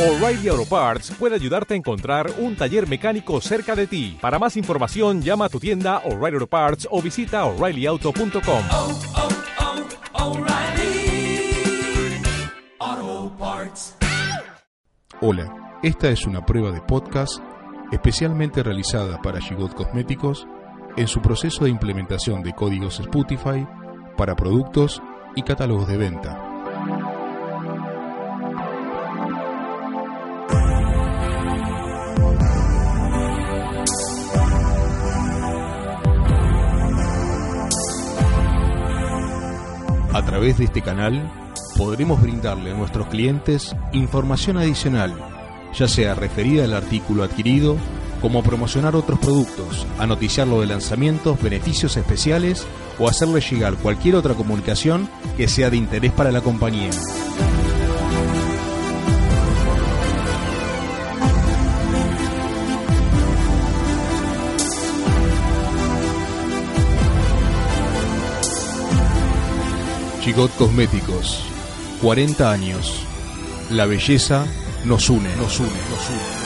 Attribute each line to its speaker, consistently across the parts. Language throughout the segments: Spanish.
Speaker 1: O'Reilly Auto Parts puede ayudarte a encontrar un taller mecánico cerca de ti. Para más información, llama a tu tienda O'Reilly Auto Parts o visita oreillyauto.com.
Speaker 2: oh, oh, Parts.
Speaker 3: Hola, esta es una prueba de podcast especialmente realizada para Gigot Cosméticos en su proceso de implementación de códigos Spotify para productos y catálogos de venta. A través de este canal podremos brindarle a nuestros clientes información adicional, ya sea referida al artículo adquirido, como promocionar otros productos, a noticiarlo de lanzamientos, beneficios especiales o hacerle llegar cualquier otra comunicación que sea de interés para la compañía. Chigot Cosméticos, 40 años. La belleza nos une, nos une, nos une.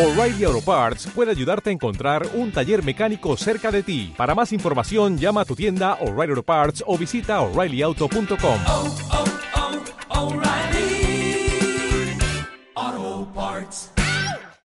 Speaker 1: O'Reilly Auto Parts puede ayudarte a encontrar un taller mecánico cerca de ti. Para más información, llama a tu tienda O'Reilly Auto Parts o visita oreillyauto.com.
Speaker 2: Oh, Auto Parts.